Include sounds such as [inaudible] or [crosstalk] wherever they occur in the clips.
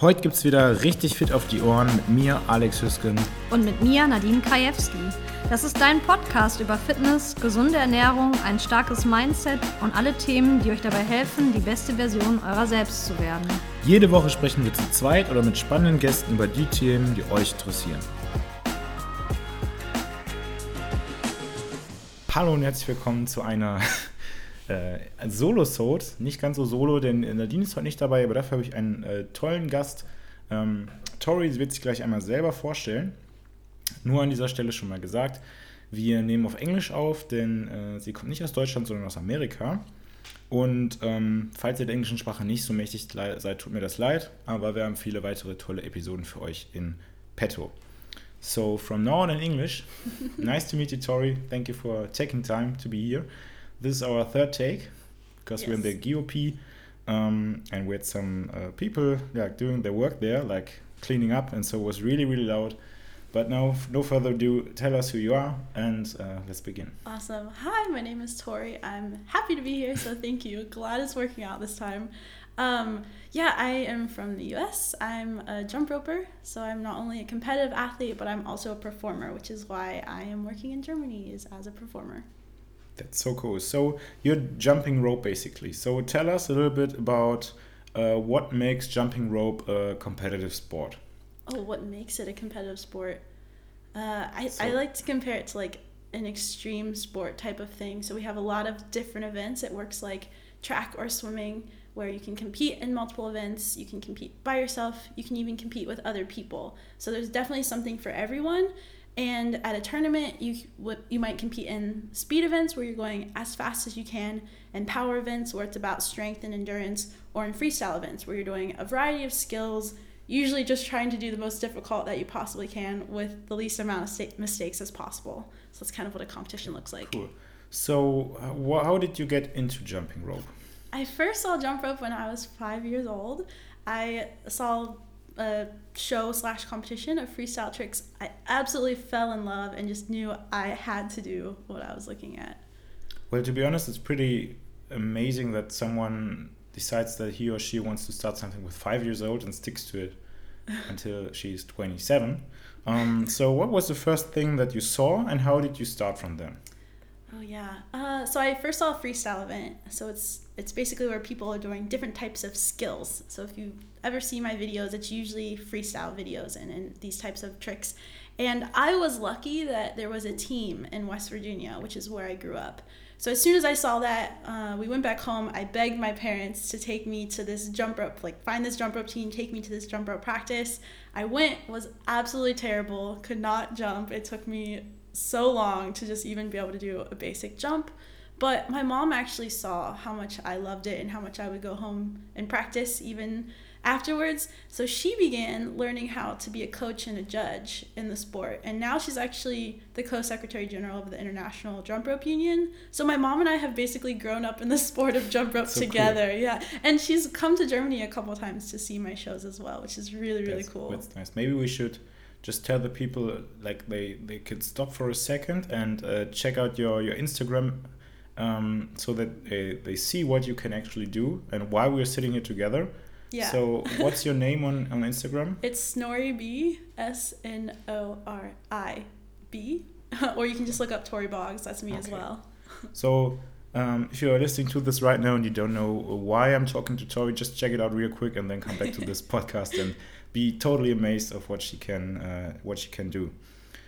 Heute gibt's wieder richtig fit auf die Ohren mit mir, Alex Hüsken. Und mit mir, Nadine Krajewski. Das ist dein Podcast über Fitness, gesunde Ernährung, ein starkes Mindset und alle Themen, die euch dabei helfen, die beste Version eurer selbst zu werden. Jede Woche sprechen wir zu zweit oder mit spannenden Gästen über die Themen, die euch interessieren. Hallo und herzlich willkommen zu einer äh, Solo-Sode. Nicht ganz so solo, denn Nadine ist heute nicht dabei, aber dafür habe ich einen äh, tollen Gast. Ähm, Tori wird sich gleich einmal selber vorstellen. Nur an dieser Stelle schon mal gesagt, wir nehmen auf Englisch auf, denn äh, sie kommt nicht aus Deutschland, sondern aus Amerika. Und ähm, falls ihr der englischen Sprache nicht so mächtig seid, tut mir das leid, aber wir haben viele weitere tolle Episoden für euch in petto. So, from now on in English, [laughs] nice to meet you, Tori. Thank you for taking time to be here. This is our third take because yes. we're in the GOP um, and we had some uh, people yeah, doing their work there, like cleaning up, and so it was really, really loud. But now, no further ado, tell us who you are and uh, let's begin. Awesome. Hi, my name is Tori. I'm happy to be here, so thank you. Glad it's working out this time. Um, yeah, I am from the US. I'm a jump roper, so I'm not only a competitive athlete, but I'm also a performer, which is why I am working in Germany is as a performer. That's so cool. So you're jumping rope basically. So tell us a little bit about uh, what makes jumping rope a competitive sport. Oh, what makes it a competitive sport? Uh, I, so. I like to compare it to like an extreme sport type of thing. So we have a lot of different events. It works like track or swimming, where you can compete in multiple events. You can compete by yourself. You can even compete with other people. So there's definitely something for everyone. And at a tournament, you you might compete in speed events where you're going as fast as you can, and power events where it's about strength and endurance, or in freestyle events where you're doing a variety of skills, usually just trying to do the most difficult that you possibly can with the least amount of mistakes as possible. So that's kind of what a competition looks like. Cool. So, uh, how did you get into jumping rope? I first saw jump rope when I was five years old. I saw a show slash competition of freestyle tricks, I absolutely fell in love and just knew I had to do what I was looking at. Well, to be honest, it's pretty amazing that someone decides that he or she wants to start something with five years old and sticks to it [laughs] until she's 27. Um, so, what was the first thing that you saw, and how did you start from there? Oh yeah. Uh, so I first saw a freestyle event. So it's it's basically where people are doing different types of skills. So if you ever see my videos, it's usually freestyle videos and, and these types of tricks. And I was lucky that there was a team in West Virginia, which is where I grew up. So as soon as I saw that, uh, we went back home. I begged my parents to take me to this jump rope, like find this jump rope team, take me to this jump rope practice. I went, was absolutely terrible, could not jump. It took me so long to just even be able to do a basic jump. But my mom actually saw how much I loved it and how much I would go home and practice even afterwards. So she began learning how to be a coach and a judge in the sport. And now she's actually the co secretary general of the International Jump Rope Union. So my mom and I have basically grown up in the [laughs] sport of jump rope so together. Cool. Yeah. And she's come to Germany a couple times to see my shows as well, which is really, really that's, cool. That's nice. Maybe we should just tell the people like they they could stop for a second and uh, check out your your Instagram um, so that they, they see what you can actually do and why we're sitting here together yeah. So what's your name on, on Instagram? [laughs] It's Snorri B S N O R I B. [laughs] or you can just look up Tori Boggs. That's me okay. as well. so um, if you're listening to this right now and you don't know why I'm talking to Tori, just check it out real quick and then come back to this [laughs] podcast and be totally amazed of what she can uh, what she can do.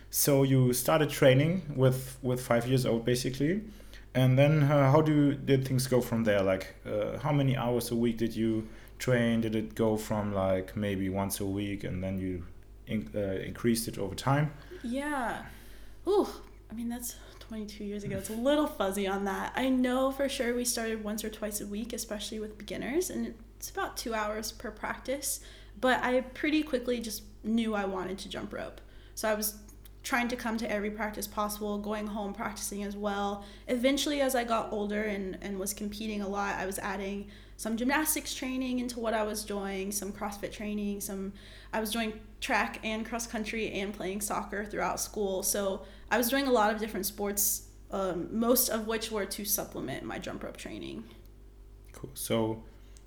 So you started training with with five years old basically, and then uh, how do did things go from there? Like uh, how many hours a week did you train? Did it go from like maybe once a week and then you in, uh, increased it over time? Yeah. Ooh, I mean, that's 22 years ago. It's a little fuzzy on that. I know for sure we started once or twice a week, especially with beginners, and it's about two hours per practice. But I pretty quickly just knew I wanted to jump rope. So I was trying to come to every practice possible, going home practicing as well. Eventually, as I got older and, and was competing a lot, I was adding some gymnastics training into what I was doing, some CrossFit training, some I was doing track and cross country and playing soccer throughout school. So I was doing a lot of different sports, um, most of which were to supplement my jump rope training. Cool. So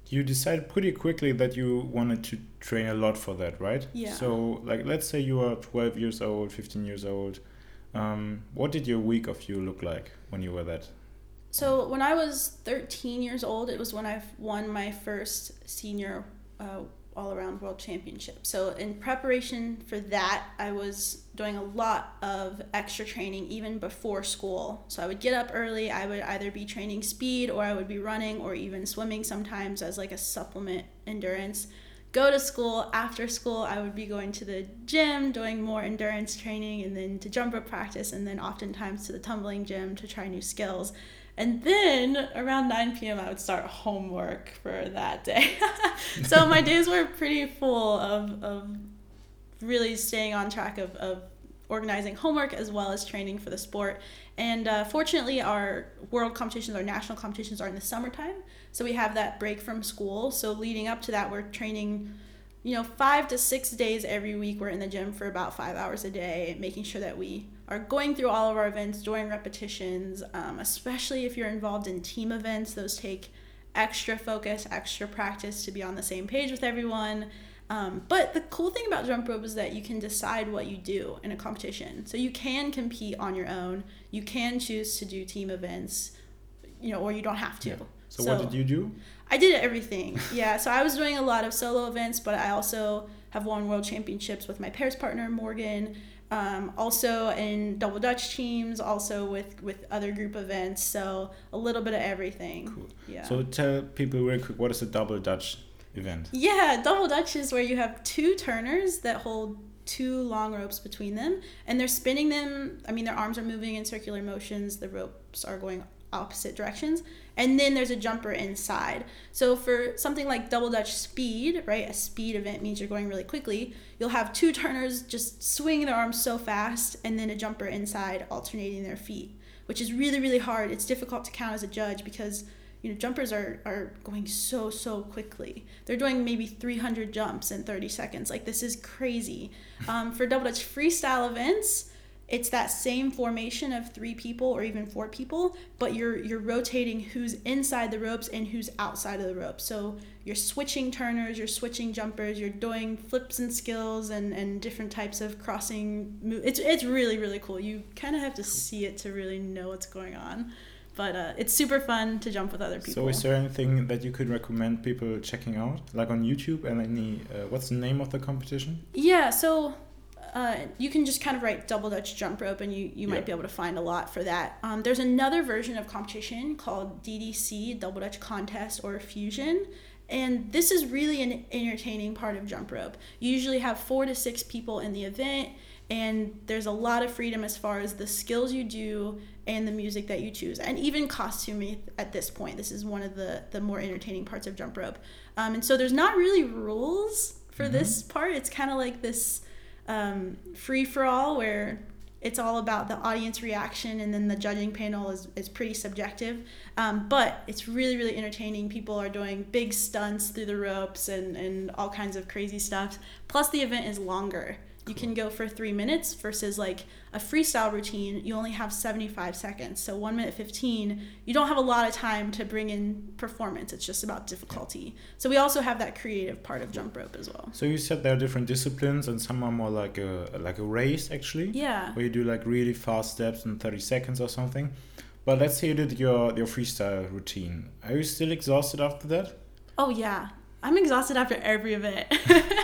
you decided pretty quickly that you wanted to train a lot for that, right? Yeah. So, like, let's say you are 12 years old, 15 years old. Um, what did your week of you look like when you were that? So when I was 13 years old, it was when I won my first senior uh, all around world championship. So in preparation for that, I was doing a lot of extra training even before school. So I would get up early, I would either be training speed or I would be running or even swimming sometimes as like a supplement endurance. Go to school, after school, I would be going to the gym, doing more endurance training, and then to jump rope practice, and then oftentimes to the tumbling gym to try new skills. And then around 9 p.m., I would start homework for that day. [laughs] so my days were pretty full of, of really staying on track of, of organizing homework as well as training for the sport. And uh, fortunately, our world competitions, our national competitions are in the summertime. So we have that break from school. So leading up to that, we're training you know, five to six days every week, we're in the gym for about five hours a day, making sure that we are going through all of our events, doing repetitions, um, especially if you're involved in team events. Those take extra focus, extra practice to be on the same page with everyone. Um, but the cool thing about jump rope is that you can decide what you do in a competition. So you can compete on your own. You can choose to do team events, you know, or you don't have to. Yeah. So, so, what did you do? I did everything. Yeah. So I was doing a lot of solo events, but I also have won world championships with my pairs partner Morgan. Um, also in double dutch teams, also with with other group events. So a little bit of everything. Cool. Yeah. So tell people real quick what is a double dutch event? Yeah, double dutch is where you have two turners that hold two long ropes between them and they're spinning them i mean their arms are moving in circular motions the ropes are going opposite directions and then there's a jumper inside so for something like double dutch speed right a speed event means you're going really quickly you'll have two turners just swinging their arms so fast and then a jumper inside alternating their feet which is really really hard it's difficult to count as a judge because you know jumpers are are going so so quickly they're doing maybe 300 jumps in 30 seconds like this is crazy [laughs] um, for double dutch freestyle events it's that same formation of three people or even four people, but you're you're rotating who's inside the ropes and who's outside of the ropes. So you're switching turners, you're switching jumpers, you're doing flips and skills and, and different types of crossing moves. It's it's really really cool. You kind of have to see it to really know what's going on. But uh, it's super fun to jump with other people. So, is there anything that you could recommend people checking out, like on YouTube? And any, uh, what's the name of the competition? Yeah, so uh, you can just kind of write double dutch jump rope and you, you might be able to find a lot for that um, there's another version of competition called ddc double dutch contest or fusion and this is really an entertaining part of jump rope you usually have four to six people in the event and there's a lot of freedom as far as the skills you do and the music that you choose and even costuming at this point. This is one of the the more entertaining parts of jump rope. Um, and so there's not really rules for mm-hmm. this part. It's kind of like this um, free for all where it's all about the audience reaction and then the judging panel is, is pretty subjective. Um, but it's really really entertaining. People are doing big stunts through the ropes and, and all kinds of crazy stuff. Plus the event is longer you can go for three minutes versus like a freestyle routine, you only have 75 seconds. So one minute 15, you don't have a lot of time to bring in performance. It's just about difficulty. So we also have that creative part of jump rope as well. So you said there are different disciplines and some are more like a like a race actually. Yeah. Where you do like really fast steps in 30 seconds or something. But let's say you did your, your freestyle routine. Are you still exhausted after that? Oh yeah. I'm exhausted after every event.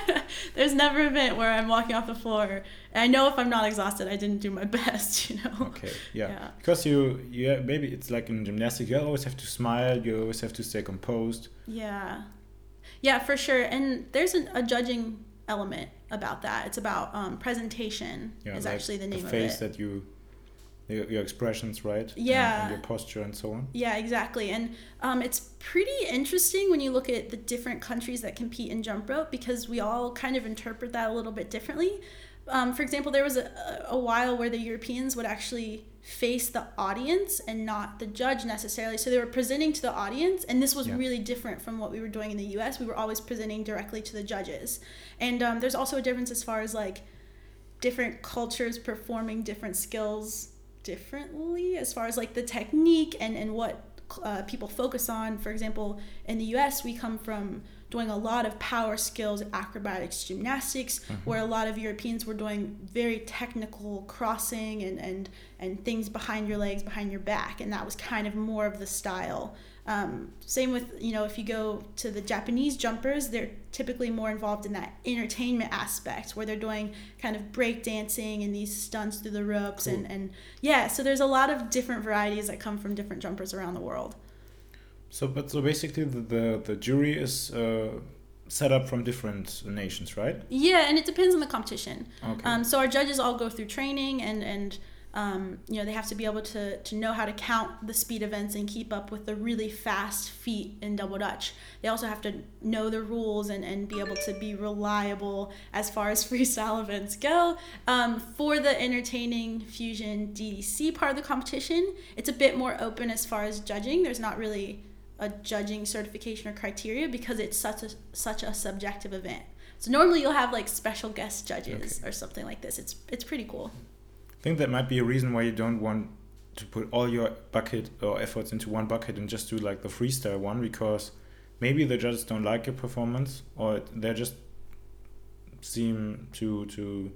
[laughs] There's never an event where I'm walking off the floor and I know if I'm not exhausted, I didn't do my [laughs] best, you know. Okay, yeah. yeah. Because you, yeah, maybe it's like in gymnastics, you always have to smile, you always have to stay composed. Yeah. Yeah, for sure. And there's a, a judging element about that. It's about um, presentation, yeah, is like actually the name the of it. face that you your, your expressions, right? Yeah. And, and, your posture and so on. Yeah, exactly. And um, it's pretty interesting when you look at the different countries that compete in jump rope because we all kind of interpret that a little bit differently. Um, for example, there was a, a while where the Europeans would actually face the audience and not the judge necessarily. So they were presenting to the audience, and this was yeah. really different from what we were doing in the US. We were always presenting directly to the judges. And um, there's also a difference as far as like different cultures performing different skills differently as far as like the technique and and what uh, people focus on. For example, in the US, we come from doing a lot of power skills, acrobatics, gymnastics, Mm-hmm. where a lot of Europeans were doing very technical crossing and, and, and things behind your legs, behind your back. And that was kind of more of the style. Um, same with, you know, if you go to the Japanese jumpers, they're typically more involved in that entertainment aspect where they're doing kind of break dancing and these stunts through the ropes. And, and yeah, so there's a lot of different varieties that come from different jumpers around the world. So, but so basically, the the, the jury is uh, set up from different nations, right? Yeah, and it depends on the competition. Okay. Um, so our judges all go through training, and and um, you know they have to be able to to know how to count the speed events and keep up with the really fast feet in double dutch. They also have to know the rules and and be able to be reliable as far as [laughs] freestyle events go. Um, for the entertaining fusion DDC part of the competition, it's a bit more open as far as judging. There's not really a judging certification or criteria because it's such a such a subjective event. So normally you'll have like special guest judges Okay. or something like this. It's it's pretty cool. I think that might be a reason why you don't want to put all your bucket or efforts into one bucket and just do like the freestyle one because maybe the judges don't like your performance or they just seem to to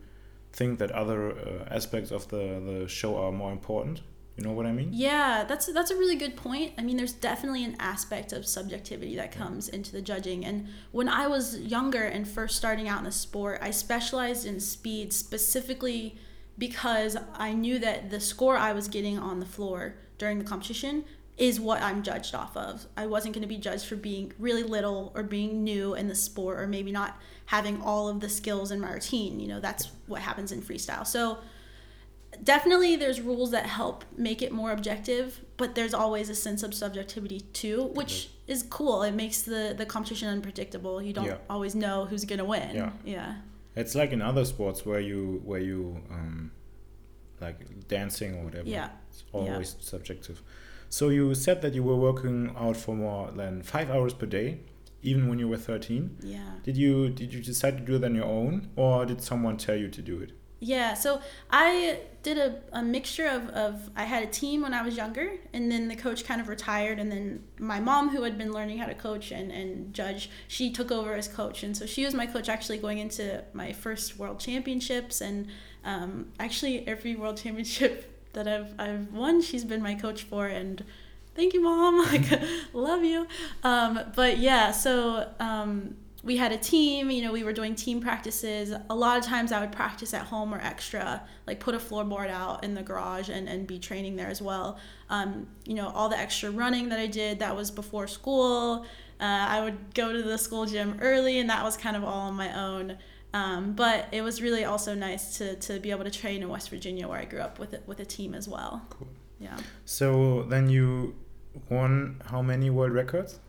think that other uh, aspects of the the show are more important. You know what I mean? Yeah, that's that's a really good point. I mean, there's definitely an aspect of subjectivity that comes into the judging. And when I was younger and first starting out in the sport, I specialized in speed specifically because I knew that the score I was getting on the floor during the competition is what I'm judged off of. I wasn't going to be judged for being really little or being new in the sport or maybe not having all of the skills in my routine. You know, that's what happens in freestyle. So definitely there's rules that help make it more objective but there's always a sense of subjectivity too which mm-hmm. is cool it makes the the competition unpredictable you don't Yeah. always know who's gonna win Yeah. yeah It's like in other sports where you where you um, like dancing or whatever. Yeah. It's always subjective. So you said that you were working out for more than five hours per day, even when you were thirteen. yeah Did you did you decide to do it on your own, or did someone tell you to do it? Yeah, so I did a, a mixture of, of I had a team when I was younger and then the coach kind of retired and then my mom who had been learning how to coach and, and judge, she took over as coach and so she was my coach actually going into my first world championships and um, actually every world championship [laughs] that I've I've won, she's been my coach for and thank you mom [laughs] like love you. Um, but yeah so um, we had a team you know we were doing team practices. A lot of times i would practice at home or extra like put a floorboard out in the garage and, and be training there as well. Um, you know all the extra running that i did that was before school. Uh, i would go to the school gym early and that was kind of all on my own. Um, but it was really also nice to, to be able to train in west virginia where i grew up with, it, with a team as well. Cool. yeah. So then you won how many world records?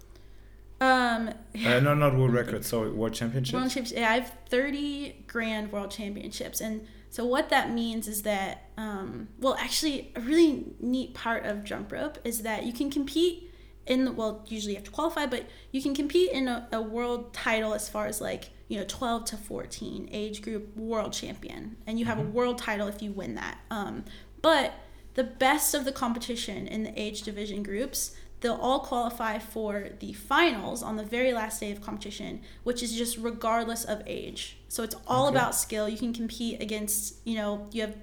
Um, Uh, no, not world [laughs] records. Sorry, world championships. World championships. Yeah, I have 30 grand world championships. And so what that means is that, um, well, actually, a really neat part of jump rope is that you can compete in the, well, usually you have to qualify, but you can compete in a, a world title as far as like, you know, 12 to 14 age group world champion. And you have a world title if you win that. Um, but the best of the competition in the age division groups, they'll all qualify for the finals on the very last day of competition, which is just regardless of age. So it's all Okay. about skill. You can compete against, you know, you have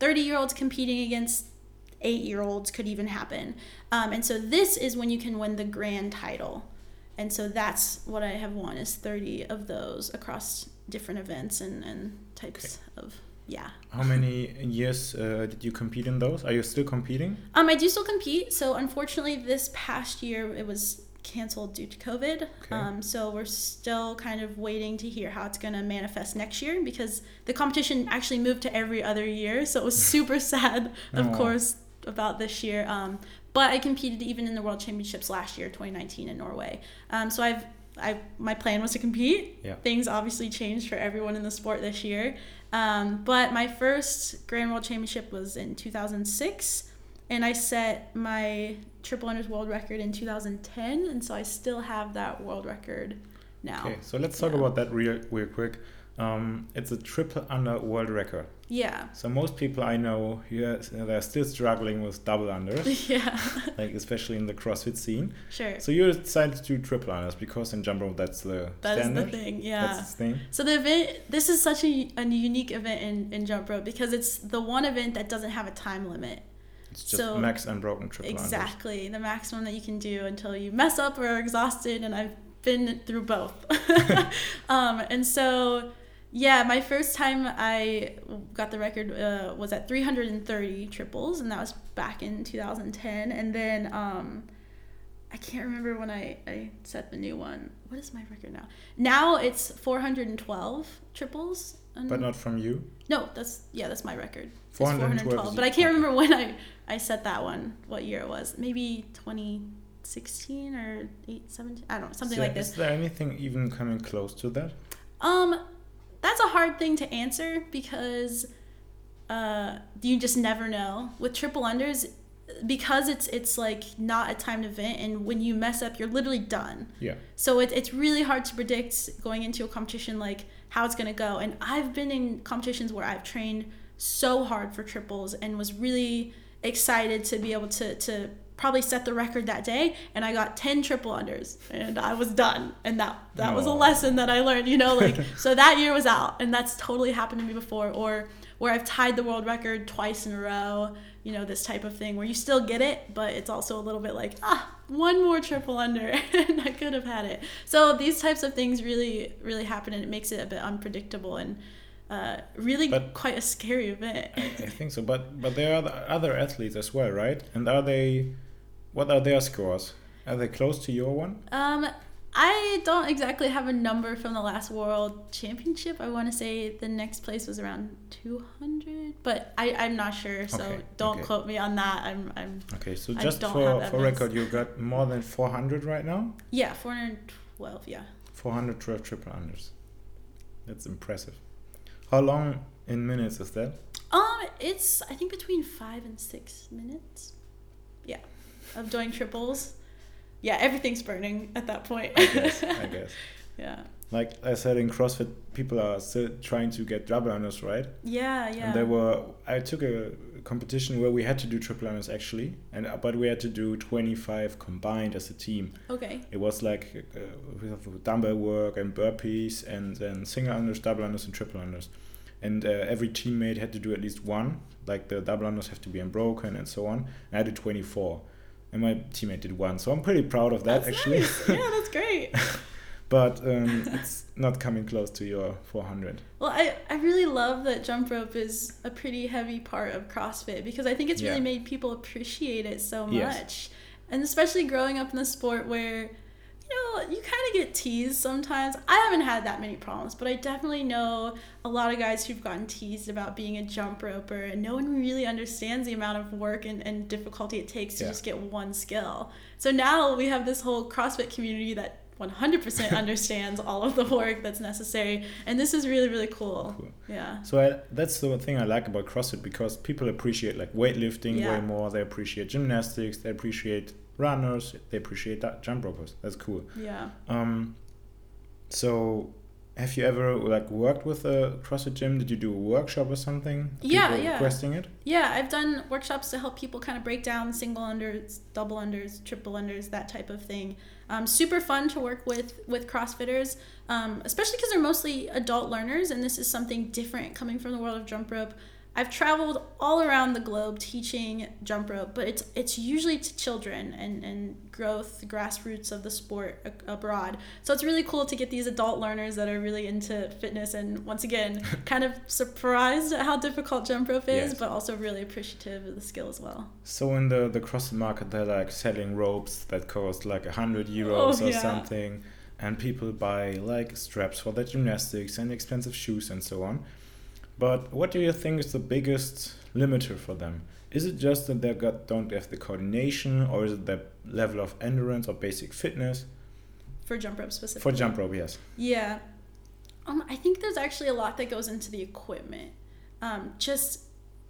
30 year olds competing against eight year olds, could even happen. Um, and so this is when you can win the grand title. And so that's what I have won is 30 of those across different events and, and types of, yeah. How many years uh, did you compete in those? Are you still competing? Um, I do still compete. So unfortunately, this past year it was canceled due to COVID. Okay. Um, so we're still kind of waiting to hear how it's going to manifest next year because the competition actually moved to every other year. So it was [laughs] super sad, of Oh. course, about this year. Um, but I competed even in the World Championships last year, 2019 in Norway. Um, so I've I my plan was to compete. Yeah. Things obviously changed for everyone in the sport this year. Um, but my first Grand World Championship was in 2006, and I set my triple unders world record in 2010, and so I still have that world record now. Okay, so let's talk Yeah. about that real, real quick. Um, it's a triple under world record. Yeah. So most people I know here they're still struggling with double unders, [laughs] Yeah. like especially in the CrossFit scene. sure. So you decided to do triple unders because in jump rope that's the That standard. the thing. Yeah. That's the thing. So the event, this is such a, a unique event in, in jump rope because it's the one event that doesn't have a time limit. It's just So- max unbroken triple unders. Exactly, the maximum that you can do until you mess up or are exhausted, and I've been through both. [laughs] [laughs] um, and so, yeah, my first time I got the record uh, was at 330 triples, and that was back in 2010. And then um, I can't remember when I, I set the new one. What is my record now? Now it's 412 triples. and- But not from you. no, that's yeah, that's my record. It's 412 But I can't remember when I I set that one. What year it was? Maybe 2016 or 8, 17. I don't know, something So like this. Is there anything even coming close to that? Um, that's a hard thing to answer because uh, you just never know. With triple unders because it's it's like not a timed event and when you mess up you're literally done. Yeah. so it, it's really hard to predict going into a competition like how it's going to go. And i've been in competitions where i've trained so hard for triples and was really excited to be able to to probably set the record that day and i got 10 triple unders and i was done and that that was a lesson that i learned you know like [laughs] so that year was out and that's totally happened to me before or where i've tied the world record twice in a row you know this type of thing where you still get it but it's also a little bit like ah one more triple under [laughs] and i could have had it so these types of things really really happen and it makes it a bit unpredictable and uh, really But- quite a scary event I, I think so. But but there are the other athletes as well, right? And are they? What are their scores? Are they close to your one? um i don't exactly have a number from the last world championship i want to say the next place was around 200 but i i'm not sure so Okay, don't okay. quote me on that i'm i'm Okay, so just for for record, you got more than 400 right now. yeah 412 yeah 412 triple unders. That's impressive. How long in minutes is that? Um, it's I think between five and six minutes. Yeah, of doing triples. Yeah, everything's burning at that point. I guess. I [laughs] guess. yeah. Like I said in CrossFit, people are still trying to get double unders, right? Yeah, yeah. And there were I took a competition where we had to do triple unders actually, and but we had to do 25 combined as a team. okay. It was like uh, with dumbbell work and burpees, and then single unders, double unders, and triple unders. And uh, every teammate had to do at least one. Like the double unders have to be unbroken and so on. And I did 24, and my teammate did one. So I'm pretty proud of that That's actually. nice. yeah, that's [laughs] great. but um, [laughs] it's not coming close to your 400. Well, I, I really love that jump rope is a pretty heavy part of CrossFit because I think it's really Yeah. made people appreciate it so Yes. much. And especially growing up in the sport where, you know, you kind of get teased sometimes. I haven't had that many problems, but I definitely know a lot of guys who've gotten teased about being a jump roper and no one really understands the amount of work and, and difficulty it takes to Yeah. just get one skill. So now we have this whole CrossFit community that 100% [laughs] understands all of the work that's necessary and this is really really cool, Cool. yeah So I, that's the thing I like about CrossFit because people appreciate like weightlifting Yeah. way more. They appreciate gymnastics. They appreciate runners. They appreciate that jump ropers. That's cool. yeah Um, so have you ever like worked with a CrossFit gym? Did you do a workshop or something? Yeah, yeah. Requesting it. yeah i've done workshops to help people kind of break down single unders double unders triple unders that type of thing um, super fun to work with with crossfitters um, especially because they're mostly adult learners and this is something different coming from the world of jump rope I've traveled all around the globe teaching jump rope, but it's it's usually to children and, and growth grassroots of the sport a- abroad. So it's really cool to get these adult learners that are really into fitness and once again [laughs] kind of surprised at how difficult jump rope is, Yes. but also really appreciative of the skill as well. So in the the CrossFit market, they're like selling ropes that cost like a hundred oh, euros Oh, or yeah. something, and people buy like straps for their gymnastics and expensive shoes and so on. But what do you think is the biggest limiter for them? Is it just that they got don't have the coordination, or is it the level of endurance or basic fitness For jump rope specifically. for jump rope? Yes. Yeah. Um, I think there's actually a lot that goes into the equipment. Um, just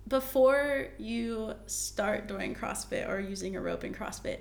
before you start doing CrossFit or using a rope in CrossFit,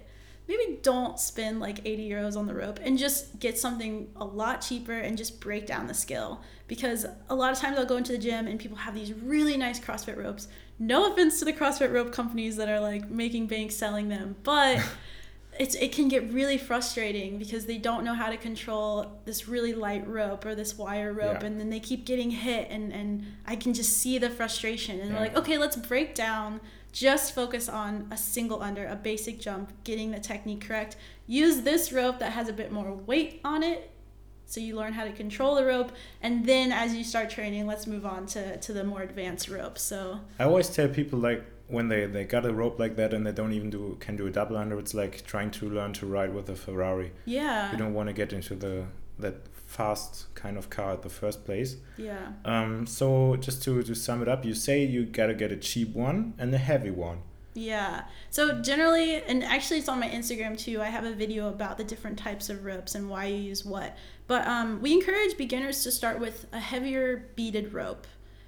maybe don't spend like 80 euros on the rope and just get something a lot cheaper and just break down the skill. Because a lot of times I'll go into the gym and people have these really nice CrossFit ropes. No offense to the CrossFit rope companies that are like making bank selling them, but [laughs] it's it can get really frustrating because they don't know how to control this really light rope or this wire rope Yeah. and then they keep getting hit and and I can just see the frustration and they're like okay let's break down just focus on a single under a basic jump getting the technique correct. Use this rope that has a bit more weight on it so you learn how to control the rope and then as you start training let's move on to to the more advanced ropes so. I always tell people like when they, they got a rope like that and they don't even do can do a double under, it's like trying to learn to ride with a Ferrari. yeah. You don't want to get into the that fast kind of car at the first place. yeah Um, so just to, to sum it up, you say you gotta get a cheap one and a heavy one. Yeah. So generally, and actually, it's on my Instagram too. I have a video about the different types of ropes and why you use what. But um, we encourage beginners to start with a heavier beaded rope.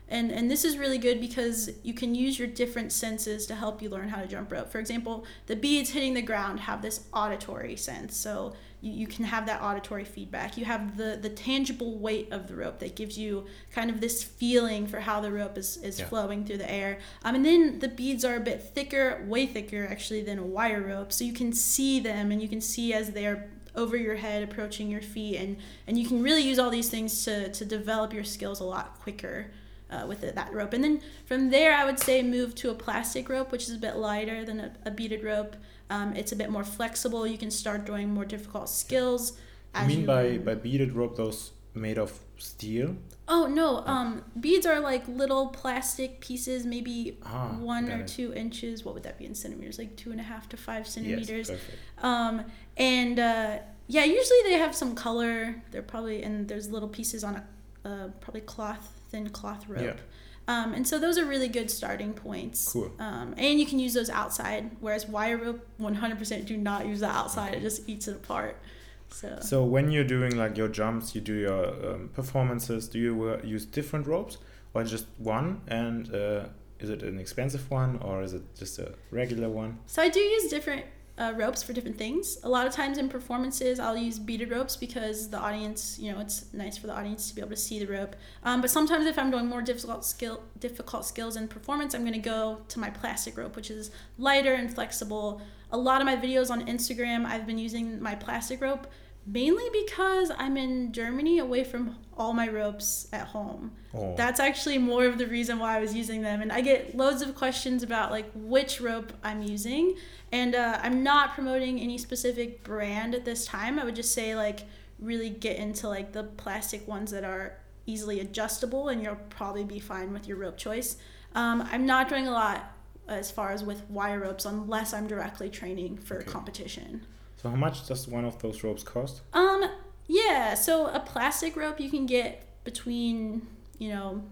And, and this is really good because you can use your different senses to help you learn how to jump rope. For example, the beads hitting the ground have this auditory sense. So you, you can have that auditory feedback. You have the, the tangible weight of the rope that gives you kind of this feeling for how the rope is, is Yeah. flowing through the air. Um, and then the beads are a bit thicker, way thicker actually than a wire rope. So you can see them and you can see as they're over your head approaching your feet and, and you can really use all these things to, to develop your skills a lot quicker uh, with it, that rope. And then from there, I would say move to a plastic rope, which is a bit lighter than a, a beaded rope. Um, it's a bit more flexible. You can start doing more difficult skills. I as mean you by, learn. by beaded rope those made of steel? Oh no, um, beads are like little plastic pieces, maybe Ah, one or it. two inches. What would that be in centimeters? Like two and a half to five Yes, centimeters. perfect. Um, and uh, yeah, usually they have some color. They're probably and there's little pieces on a uh, probably cloth, thin cloth rope. Yeah. Um, and so those are really good starting points. Cool. Um, and you can use those outside, whereas wire rope, 100% do not use that outside. It just eats it apart. So, So when you're doing like your jumps, you do your um, performances. Do you uh, use different ropes or just one? And uh, is it an expensive one or is it just a regular one? so I do use different uh, ropes for different things. A lot of times in performances, I'll use beaded ropes because the audience, you know, it's nice for the audience to be able to see the rope. Um, but sometimes if I'm doing more difficult skill, difficult skills in performance, I'm going to go to my plastic rope, which is lighter and flexible. A lot of my videos on Instagram, I've been using my plastic rope mainly because I'm in Germany away from all my ropes at home. Oh. That's actually more of the reason why I was using them. And I get loads of questions about like which rope I'm using. And uh, I'm not promoting any specific brand at this time. I would just say like really get into like the plastic ones that are easily adjustable and you'll probably be fine with your rope choice. Um, I'm not doing a lot as far as with wire ropes unless I'm directly training for Okay. competition. So how much does one of those ropes cost? Um, yeah, so a plastic rope you can get between, you know,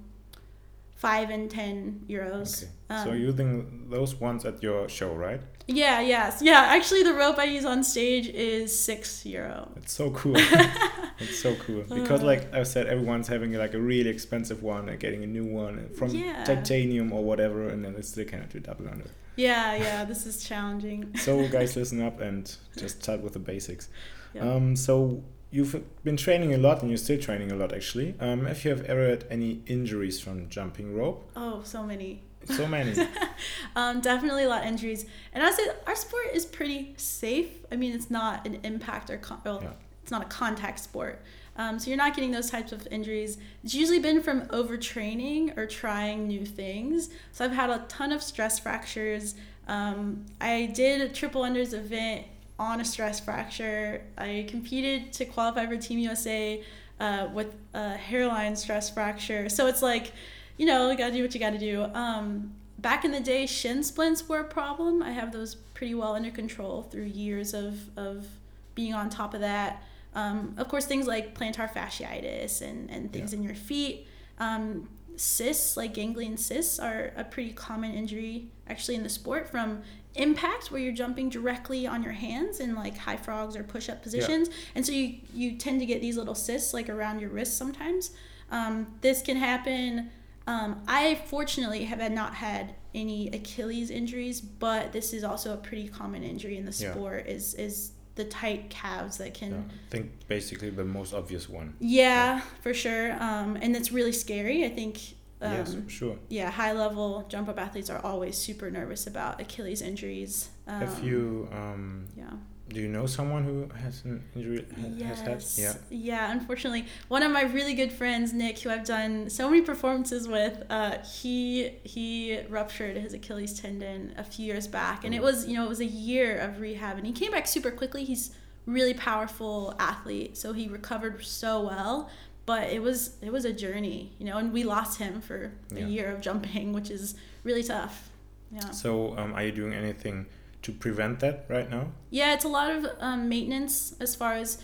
five and ten euros. Okay. Um, so you're using those ones at your show, right? Yeah, yes. Yeah, actually the rope I use on stage is six euro. It's so cool. [laughs] it's so cool because, Uh. like I said, everyone's having like a really expensive one and getting a new one from Yeah. titanium or whatever, and then it's still kind of do double under. Yeah, yeah, this is challenging. [laughs] So, guys, [laughs] listen up and just start with the basics. Yeah. Um, so you've been training a lot, and you're still training a lot, actually. Um, if you have ever had any injuries from jumping rope, Oh, so many. So many. [laughs] um, definitely a lot of injuries. And I say our sport is pretty safe. I mean, it's not an impact or con- well, Yeah. it's not a contact sport. Um, so you're not getting those types of injuries. It's usually been from overtraining or trying new things. So I've had a ton of stress fractures. Um, I did a triple unders event on a stress fracture. I competed to qualify for Team USA uh, with a hairline stress fracture. So it's like, you know, you gotta do what you gotta do. Um, back in the day, shin splints were a problem. I have those pretty well under control through years of, of being on top of that. Um, of course, things like plantar fasciitis and, and things Yeah. in your feet. Um, cysts, like ganglion cysts, are a pretty common injury actually in the sport from impact where you're jumping directly on your hands in like high frogs or push up positions. And so you, you tend to get these little cysts like around your wrists sometimes. Um, this can happen. Um, I fortunately have not had any Achilles injuries, but this is also a pretty common injury in the Yeah. sport. Is is the tight calves that can Yeah, I think basically the most obvious one. yeah, for sure. Um, and it's really scary. I think. Um, yes, sure. Yeah, high level jump up athletes are always super nervous about Achilles injuries. Um, Have you? Um, Yeah. Do you know someone who has an injury? ha- Has had? Yes. Yeah. Yeah. Unfortunately, one of my really good friends, Nick, who I've done so many performances with, uh, he he ruptured his Achilles tendon a few years back, and it was you know it was a year of rehab, and he came back super quickly. He's really powerful athlete, so he recovered so well. But it was it was a journey, you know, and we lost him for a Yeah. year of jumping, which is really tough. Yeah. So, um, are you doing anything to prevent that right now? Yeah, it's a lot of um, maintenance as far as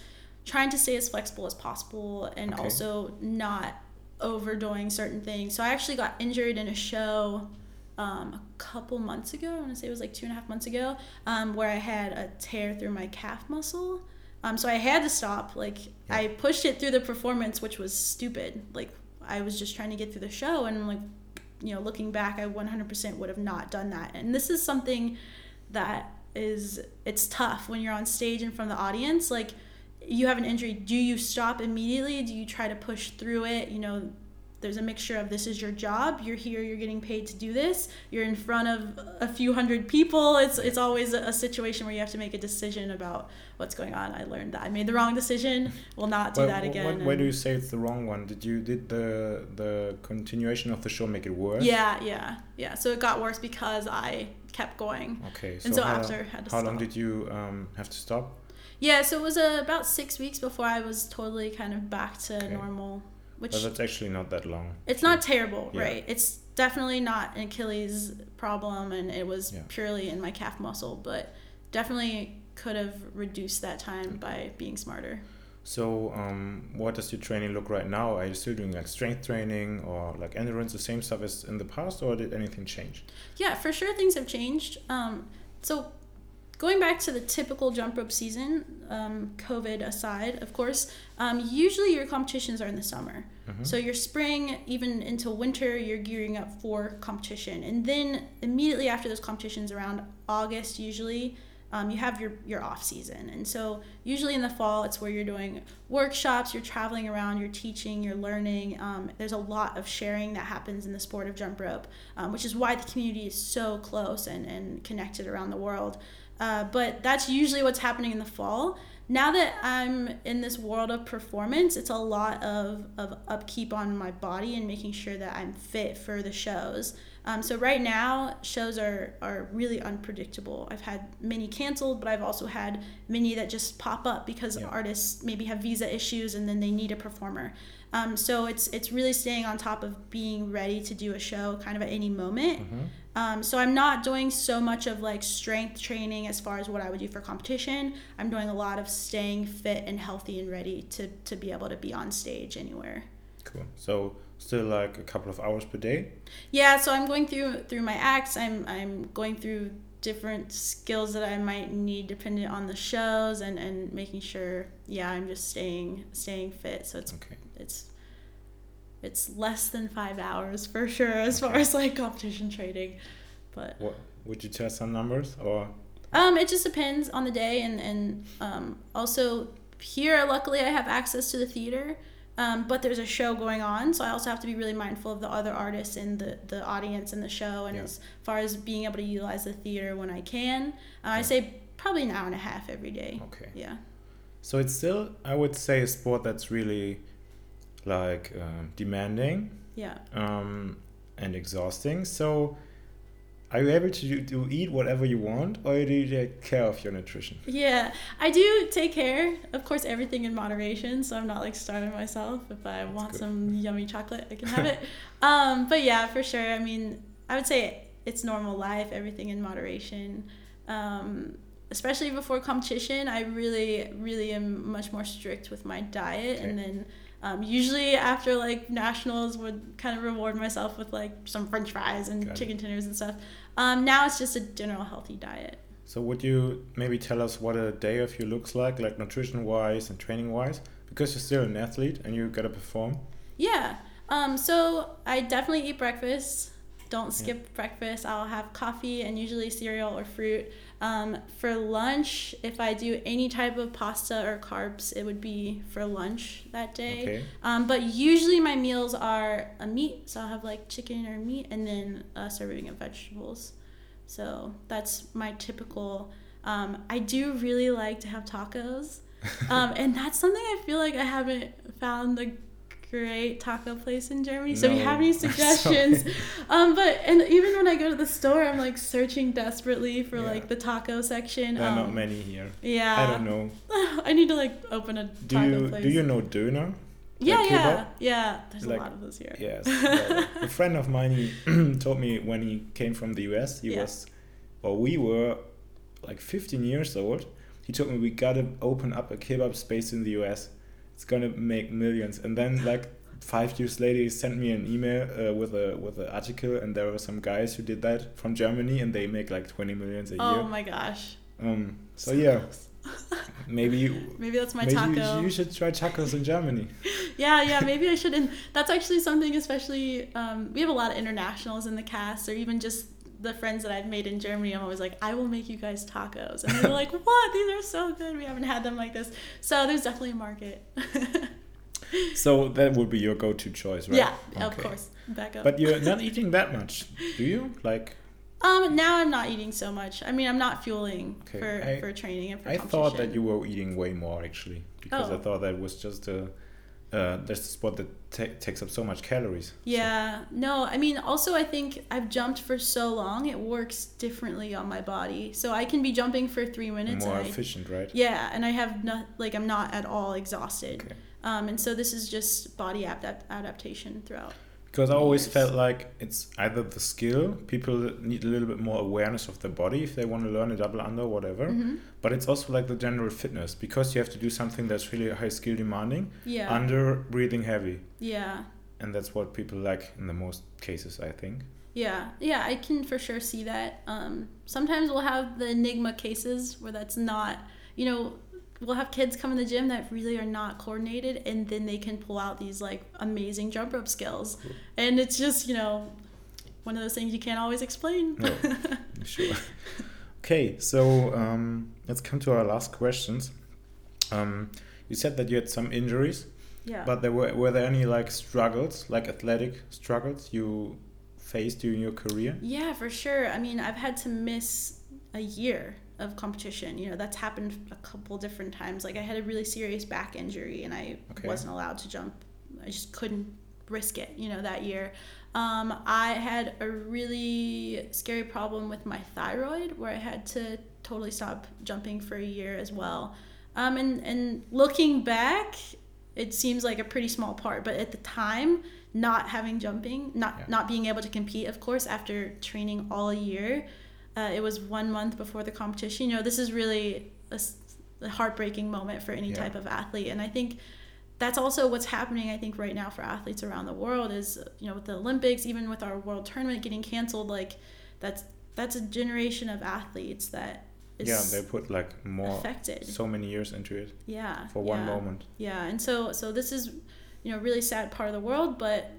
trying to stay as flexible as possible and Okay. also not overdoing certain things. So I actually got injured in a show um, a couple months ago. I want to say it was like two and a half months ago, um, where I had a tear through my calf muscle. Um, so I had to stop. Like I pushed it through the performance, which was stupid. Like I was just trying to get through the show, and like you know, looking back, I 100% would have not done that. And this is something that is it's tough when you're on stage in front of the audience like you have an injury do you stop immediately do you try to push through it you know there's a mixture of this is your job you're here you're getting paid to do this you're in front of a few hundred people it's it's always a, situation where you have to make a decision about what's going on i learned that i made the wrong decision will not do Why- that again why do you say it's the wrong one? Did you did the the continuation of the show make it worse? yeah yeah yeah so it got worse because i kept going Okay. So, And so how, after, had to how long did you um, have to stop? Yeah, so it was uh, about six weeks before I was totally kind of back to Okay. normal, which Well, that's actually not that long. it's not terrible, Yeah. right? It's definitely not an Achilles problem, and it was Yeah. purely in my calf muscle, but definitely could have reduced that time by being smarter. So, um, what does your training look right now? Are you still doing like strength training or like endurance, the same stuff as in the past, or did anything change? Yeah, for sure things have changed. Um, so going back to the typical jump rope season, um, COVID aside, of course, um, usually your competitions are in the summer. Mhm. So your spring, even into winter, you're gearing up for competition, and then immediately after those competitions, around August usually. Um, you have your, your off season. And so usually in the fall it's where you're doing workshops you're traveling around you're teaching you're learning. Um, there's a lot of sharing that happens in the sport of jump rope um, which is why the community is so close and, and connected around the world. Uh, but that's usually what's happening in the fall. Now that i'm in this world of performance it's a lot of, of upkeep on my body and making sure that i'm fit for the shows um, so right now shows are, are really unpredictable i've had many canceled but i've also had many that just pop up because Yeah. artists maybe have visa issues and then they need a performer um, so it's it's really staying on top of being ready to do a show kind of at any moment Mhm. um, so I'm not doing so much of like strength training as far as what I would do for competition. I'm doing a lot of staying fit and healthy and ready to, to be able to be on stage anywhere. Cool. So, still like a couple of hours per day. Yeah, so I'm going through through my acts. I'm I'm going through different skills that I might need depending on the shows and, and making sure yeah, I'm just staying staying fit. So it's Okay. it's it's less than five hours for sure as far as like competition training. But What would you tell some numbers or? Um, it just depends on the day, and and um, also here, luckily, I have access to the theater. Um, but there's a show going on, so I also have to be really mindful of the other artists and the, the audience in the show, and Yeah. as far as being able to utilize the theater when I can, uh, I say probably an hour and a half every day. Okay. Yeah. So it's still, I would say, a sport that's really like um, demanding Yeah. um, and exhausting. So, are you able to, to eat whatever you want, or do you take care of your nutrition? Yeah, I do take care. Of course, everything in moderation, so I'm not like starving myself. If I want good. some yummy chocolate, I can have it. [laughs] um, but yeah, for sure. I mean, I would say it's normal life. Everything in moderation. Um, especially before competition, I really, really am much more strict with my diet, and then. Um, usually after like nationals would kind of reward myself with like some french fries and Got it. chicken tenders and stuff um, now it's just a general healthy diet So, would you maybe tell us what a day of you looks like, like nutrition wise and training wise? Because you're still an athlete and you gotta perform. Yeah. Um, so I definitely eat breakfast. Don't skip breakfast. I'll have coffee and usually cereal or fruit. Um, for lunch, if I do any type of pasta or carbs, it would be for lunch that day. Okay. Um, but usually my meals are a meat, so I'll have like chicken or meat, and then a serving of vegetables. So that's my typical. Um, I do really like to have tacos, [laughs] um, and that's something I feel like I haven't found the great taco place in Germany. So if you have any [laughs] suggestions, um, but and even when I go to the store, I'm like searching desperately for Yeah. like the taco section. There are not um, many here. Yeah. I don't know. [laughs] I need to like open a Do taco you place. do you know Döner? Yeah, like yeah, yeah. There's Like- a lot of those here. Yes. [laughs] a friend of mine he [clears throat] told me when he came from the US, he Yeah. was, well, we were, like 15 years old. He told me we gotta open up a kebab space in the US. It's gonna make millions. And then like five years later, he sent me an email uh, with a with an article, and there were some guys who did that from Germany, and they make like 20 millions a Oh year. Oh my gosh. Um. So yeah, [laughs] maybe you. Maybe that's my maybe taco. you, you should try tacos in Germany. [laughs] yeah, yeah, maybe I should. And that's actually something, especially, um, we have a lot of internationals in the cast, or even just the friends that I've made in Germany. I'm always like, I will make you guys tacos. And they're like, [laughs] what? These are so good. We haven't had them like this. So there's definitely a market. [laughs] So that would be your go-to choice, right? Yeah, of course. Back up. But you're [laughs] not eating that much, do you? Like, um, now I'm not eating so much. I mean, I'm not fueling Okay, for, I- for training and for I thought that you were eating way more actually, because I Oh. thought that was just a uh, that's a sport that ta- takes up so much calories. So- Yeah, no, I mean, also, I think I've jumped for so long, it works differently on my body. So I can be jumping for three minutes. more and I, efficient, right? yeah, and I have not, like, I'm not at all exhausted. Okay. Um, and so this is just body adapt- adaptation throughout. Because I always Yes. felt like it's either the skill, people need a little bit more awareness of their body if they want to learn a double under, or whatever. Mhm. But it's also like the general fitness because you have to do something that's really high skill demanding, Yeah. under breathing heavy. yeah. And that's what people like in the most cases, I think. Yeah, yeah, I can for sure see that. Um, sometimes we'll have the enigma cases where that's not, you know, we'll have kids come in the gym that really are not coordinated, and then they can pull out these like amazing jump rope skills, and it's just you know, one of those things you can't always explain. No. [laughs] Sure. Okay, so um, let's come to our last questions. Um, you said that you had some injuries, yeah. but there were were there any like struggles, like athletic struggles you faced during your career? Yeah, for sure. I mean, I've had to miss a year of competition. You know, that's happened a couple different times. Like I had a really serious back injury and I Okay. wasn't allowed to jump. I just couldn't risk it, you know, that year. Um, I had a really scary problem with my thyroid where I had to totally stop jumping for a year as well. Um, and, and looking back, it seems like a pretty small part, but at the time, not having jumping, not Yeah. not being able to compete, of course, after training all year, uh, it was one month before the competition. You know, this is really a heartbreaking moment for any Yeah. type of athlete, and I think that's also what's happening. I think right now for athletes around the world is you know with the Olympics, even with our world tournament getting canceled, like that's that's a generation of athletes that is yeah, they put like more affected. so many years into it yeah, for one yeah. moment. Yeah, and so so this is, you know, really sad part of the world, but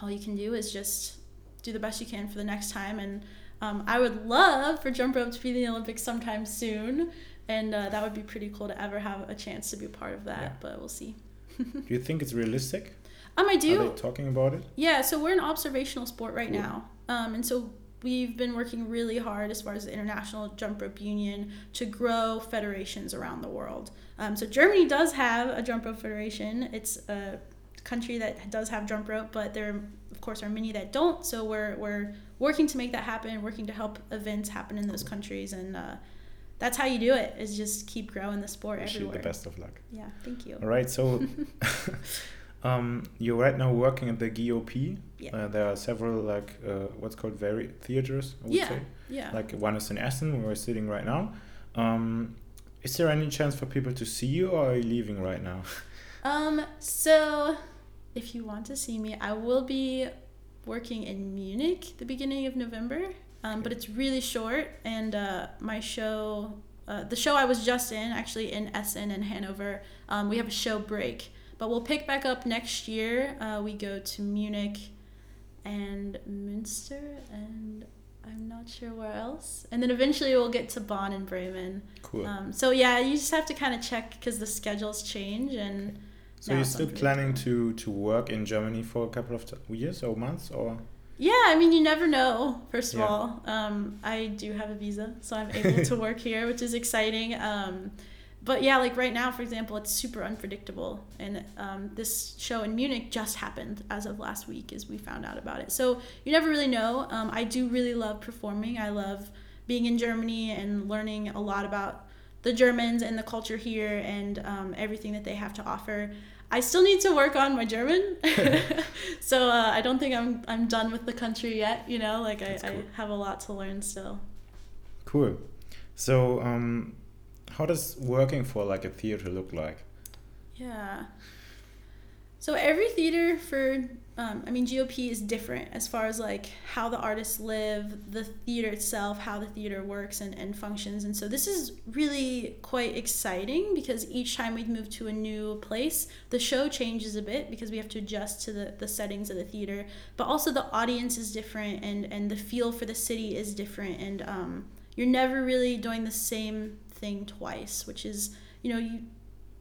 all you can do is just do the best you can for the next time. And um, I would love for jump rope to be in the Olympics sometime soon, and uh, that would be pretty cool to ever have a chance to be a part of that. Yeah. But we'll see. [laughs] Do you think it's realistic? Um, I do. Are they talking about it? Yeah, so we're an observational sport right Cool. now. Um, and so we've been working really hard as far as the International Jump Rope Union to grow federations around the world. Um, so Germany does have a jump rope federation. It's a country that does have jump rope, but there, of course, are many that don't. So we're, we're working to make that happen, working to help events happen in those countries. And uh, that's how you do it, is just keep growing the sport Wish you the best of luck. Yeah, thank you. All right, so [laughs] [laughs] um, you're right now working at the GOP. Yeah. Uh, there are several like uh, what's called very theaters. I would Yeah, say. yeah. Like one is in Essen, where we're sitting right now. Um, is there any chance for people to see you, or are you leaving right now? Um, so if you want to see me, I will be working in Munich the beginning of November. Um, but it's really short, and uh, my show, uh, the show I was just in, actually in Essen and Hanover, um, we have a show break. But we'll pick back up next year. Uh, we go to Munich and Münster, and I'm not sure where else. And then eventually we'll get to Bonn and Bremen. Cool. Um, so yeah, you just have to kind of check because the schedules change and. So you're still planning to to work in Germany for a couple of years or months or? Yeah, I mean, you never know. First of Yeah. all, um, I do have a visa, so I'm able to [laughs] work here, which is exciting. Um, but yeah, like right now, for example, it's super unpredictable, and um, this show in Munich just happened as of last week, as we found out about it. So you never really know. Um, I do really love performing. I love being in Germany and learning a lot about the Germans and the culture here and um, everything that they have to offer. I still need to work on my German, [laughs] [laughs] so uh, I don't think I'm I'm done with the country yet. You know, like I, cool. I have a lot to learn still. Cool. So, um, how does working for like a theater look like? Yeah. So every theater for, um, I mean, GOP is different as far as like how the artists live, the theater itself, how the theater works and, and functions. And so this is really quite exciting because each time we move to a new place, the show changes a bit because we have to adjust to the, the settings of the theater. But also the audience is different and, and the feel for the city is different. And um, you're never really doing the same thing twice, which is, you know, you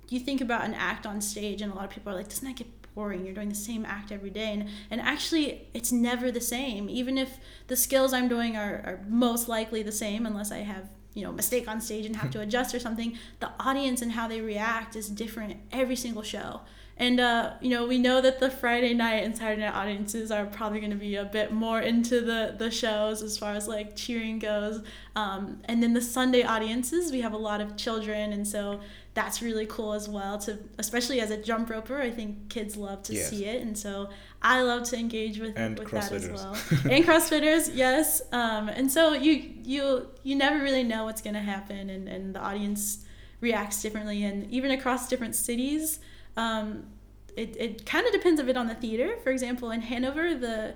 you think about an act on stage and a lot of people are like doesn't that get boring you're doing the same act every day and, and actually it's never the same. Even if the skills i'm doing are, are most likely the same unless i have you know a mistake on stage and have to [laughs] adjust or something the audience and how they react is different every single show. And uh, you know we know that the friday night and saturday night audiences are probably going to be a bit more into the the shows as far as like cheering goes. Um, and then the sunday audiences we have a lot of children and so that's really cool as well to especially as a jump roper i think kids love to Yes. see it and so i love to engage with, And with that as well [laughs] and crossfitters yes um, and so you you you never really know what's going to happen and, and the audience reacts differently and even across different cities um, it, it kind of depends a bit on the theater for example in hanover the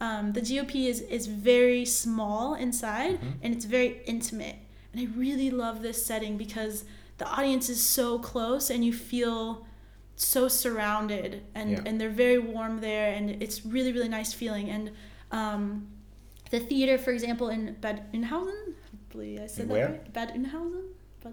um, the gop is, is very small inside Mhm. and it's very intimate and i really love this setting because the audience is so close and you feel so surrounded and, Yeah. and they're very warm there and it's really really nice feeling and um, the theater for example in bad oeynhausen hopefully i said In that right bad oeynhausen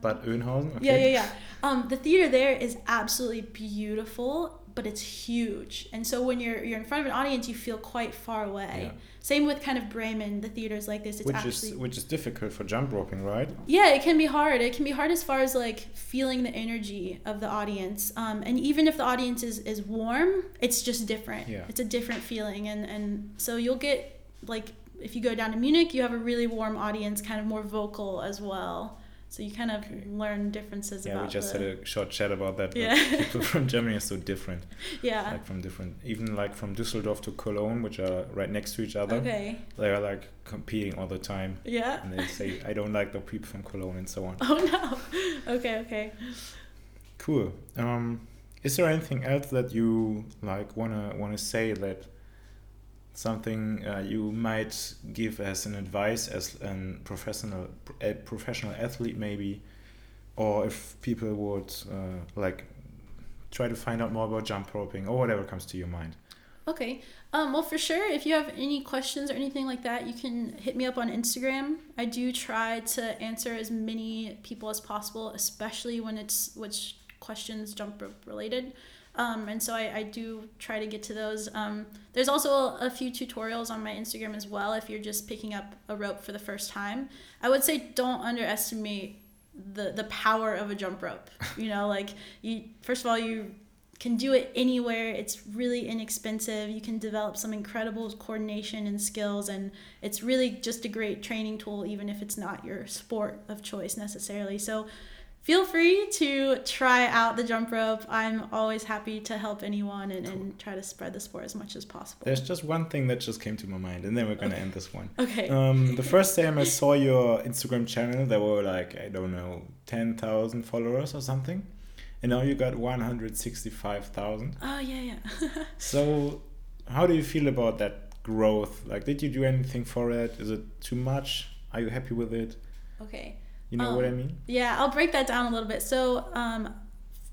Bad Oeynhausen. Okay. yeah yeah yeah um, the theater there is absolutely beautiful but it's huge. And so when you're you're in front of an audience you feel quite far away. Yeah. same with kind of bremen the theaters like this it's Which actually is which is difficult for jump roping, right? yeah it can be hard. It can be hard as far as like feeling the energy of the audience. Um, and even if the audience is, is warm it's just different. Yeah. it's a different feeling. And and so you'll get like if you go down to munich you have a really warm audience kind of more vocal as well so you kind of Okay. learn differences Yeah, about we just the, had a short chat about that. Yeah. [laughs] people from Germany are so different. [laughs] yeah Like from different, even like from Düsseldorf to Cologne, which are right next to each other. okay They are like competing all the time, yeah and they say, "I don't like the people from Cologne," and so on. [laughs] oh no okay okay Cool. Um, is there anything else that you like wanna wanna say that something uh, you might give as an advice as a professional a professional athlete maybe, or if people would uh, like try to find out more about jump roping or whatever comes to your mind. Okay. Um, well, for sure, if you have any questions or anything like that, you can hit me up on Instagram. I do try to answer as many people as possible, especially when it's which questions jump rope related. Um, and so I, I do try to get to those. Um, there's also a few tutorials on my Instagram as well if you're just picking up a rope for the first time. I would say don't underestimate the the power of a jump rope. [laughs] You know, like you first of all you can do it anywhere. It's really inexpensive. You can develop some incredible coordination and skills, and it's really just a great training tool, even if it's not your sport of choice necessarily. So, feel free to try out the jump rope. I'm always happy to help anyone and, and try to spread the sport as much as possible. There's just one thing that just came to my mind, and then we're gonna end this one. [laughs] Okay. Um, the first time I saw your Instagram channel, there were like I don't know ten thousand followers or something, and now you got one hundred sixty-five thousand. oh, yeah, yeah. [laughs] So, how do you feel about that growth? Like, did you do anything for it? Is it too much? Are you happy with it? okay. You know what I Um, mean? Yeah, I'll break that down a little bit. So, um,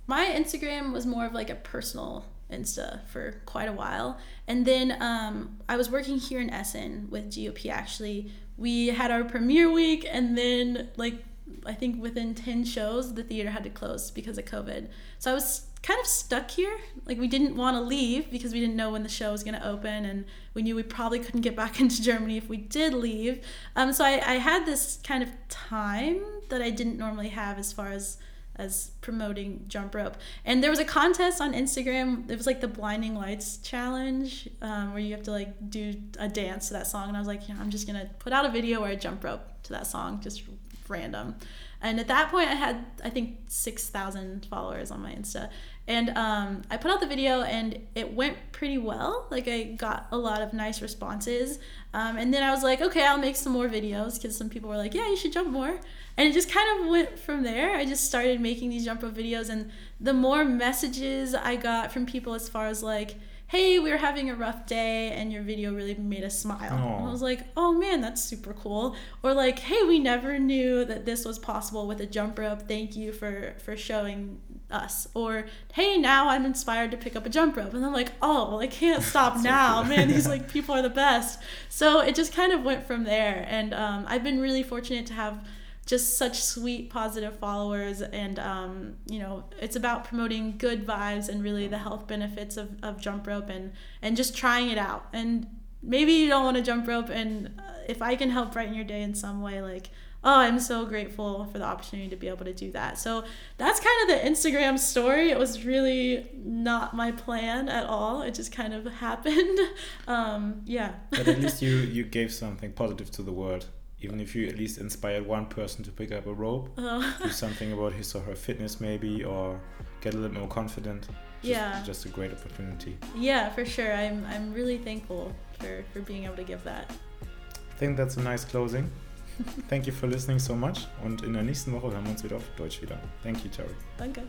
my Instagram was more of like a personal Insta for quite a while. And then um, I was working here in Essen with GOP actually. We had our premiere week, and then, like, I think within 10 shows, the theater had to close because of COVID. So I was kind of stuck here. Like, we didn't want to leave because we didn't know when the show was going to open, and we knew we probably couldn't get back [laughs] into Germany if we did leave. Um, so I, I had this kind of time that I didn't normally have as far as as promoting jump rope. And there was a contest on Instagram. It was like the Blinding Lights challenge, um, where you have to like do a dance to that song. And I was like, yeah, I'm just gonna put out a video where I jump rope to that song, just random. And at that point, I had I think six thousand followers on my Insta, and um, I put out the video and it went pretty well. Like I got a lot of nice responses, um, and then I was like, okay, I'll make some more videos because some people were like, yeah, you should jump more and it just kind of went from there. I just started making these jump rope videos, and the more messages I got from people as far as like, hey, we were having a rough day and your video really made us smile. I was like, oh man, that's super cool. Or like, hey, we never knew that this was possible with a jump rope. Thank you for for showing us. Or hey, now I'm inspired to pick up a jump rope. And I'm like, oh, well, I can't [laughs] stop now. So man, these [laughs] like people are the best. So it just kind of went from there. And um, I've been really fortunate to have just such sweet positive followers and um, you know it's about promoting good vibes and really the health benefits of, of jump rope and and just trying it out. And maybe you don't want to jump rope and uh, if i can help brighten your day in some way like oh i'm so grateful for the opportunity to be able to do that. So that's kind of the instagram story. It was really not my plan at all. It just kind of [laughs] happened. Um, yeah. But at least [laughs] you you gave something positive to the world even if you at least inspired one person to pick up a rope, oh. do something about his or her fitness maybe, or get a little more confident. Just, yeah. Just a great opportunity. Yeah, for sure. I'm, I'm really thankful for, for being able to give that. I think that's a nice closing. [laughs] Thank you for listening so much und in der nächsten Woche hören wir uns wieder auf Deutsch wieder. Thank you, Terry. Danke.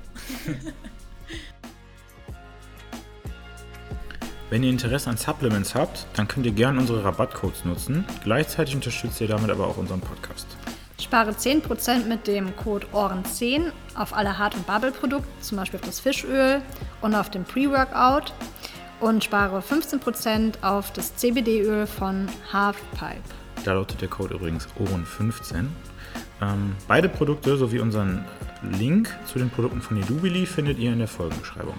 [laughs] Wenn ihr Interesse an Supplements habt, dann könnt ihr gerne unsere Rabattcodes nutzen. Gleichzeitig unterstützt ihr damit aber auch unseren Podcast. Spare 10% mit dem Code OHREN10 auf alle Hart- und Bubble-Produkte, zum Beispiel auf das Fischöl und auf den Pre-Workout und spare 15% auf das CBD-Öl von Halfpipe. Da lautet der Code übrigens OHREN15. Ähm, beide Produkte sowie unseren Link zu den Produkten von Edubili findet ihr in der Folgenbeschreibung.